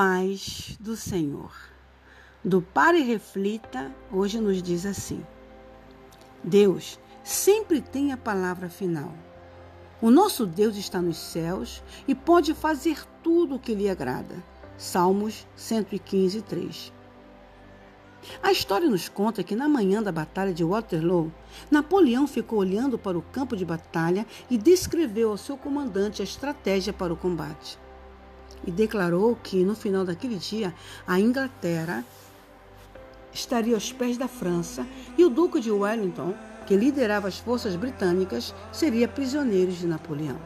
paz do Senhor. Do Pare e Reflita, hoje nos diz assim: Deus sempre tem a palavra final. O nosso Deus está nos céus e pode fazer tudo o que lhe agrada. Salmos 115, 3. A história nos conta que na manhã da Batalha de Waterloo, Napoleão ficou olhando para o campo de batalha e descreveu ao seu comandante a estratégia para o combate e declarou que no final daquele dia a Inglaterra estaria aos pés da França e o Duque de Wellington, que liderava as forças britânicas, seria prisioneiro de Napoleão.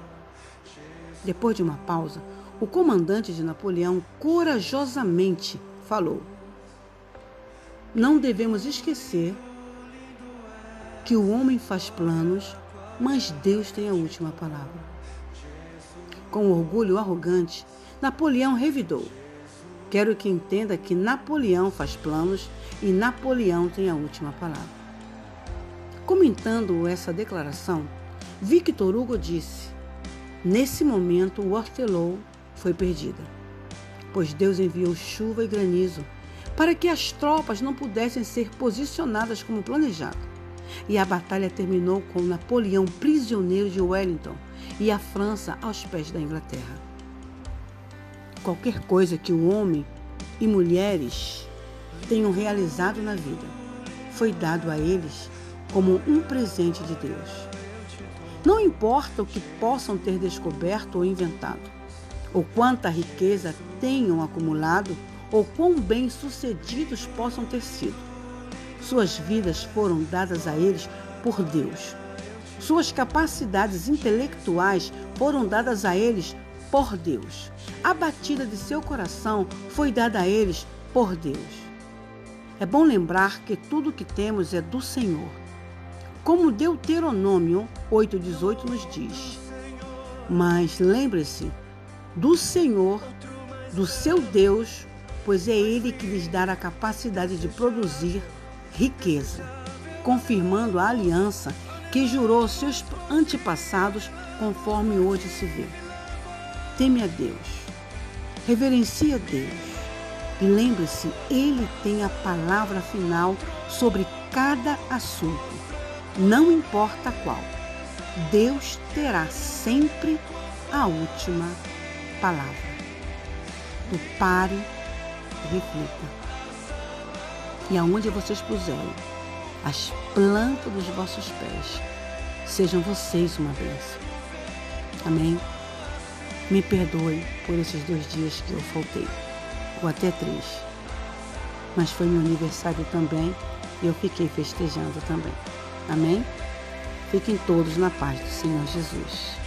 Depois de uma pausa, o comandante de Napoleão corajosamente falou: Não devemos esquecer que o homem faz planos, mas Deus tem a última palavra. Com orgulho arrogante, Napoleão revidou. Quero que entenda que Napoleão faz planos e Napoleão tem a última palavra. Comentando essa declaração, Victor Hugo disse: Nesse momento, Waterloo foi perdida, pois Deus enviou chuva e granizo para que as tropas não pudessem ser posicionadas como planejado. E a batalha terminou com Napoleão prisioneiro de Wellington e a França aos pés da Inglaterra qualquer coisa que o homem e mulheres tenham realizado na vida foi dado a eles como um presente de Deus. Não importa o que possam ter descoberto ou inventado, ou quanta riqueza tenham acumulado, ou quão bem-sucedidos possam ter sido. Suas vidas foram dadas a eles por Deus. Suas capacidades intelectuais foram dadas a eles por Deus. A batida de seu coração foi dada a eles por Deus. É bom lembrar que tudo que temos é do Senhor. Como Deuteronômio 8,18 nos diz. Mas lembre-se do Senhor, do seu Deus, pois é Ele que lhes dá a capacidade de produzir riqueza, confirmando a aliança que jurou seus antepassados, conforme hoje se vê. Teme a Deus, reverencie a Deus e lembre-se, Ele tem a palavra final sobre cada assunto, não importa qual. Deus terá sempre a última palavra. Do pare e reflita. E aonde vocês puserem as plantas dos vossos pés, sejam vocês uma bênção. Amém? Me perdoe por esses dois dias que eu faltei, ou até três. Mas foi meu aniversário também e eu fiquei festejando também. Amém? Fiquem todos na paz do Senhor Jesus.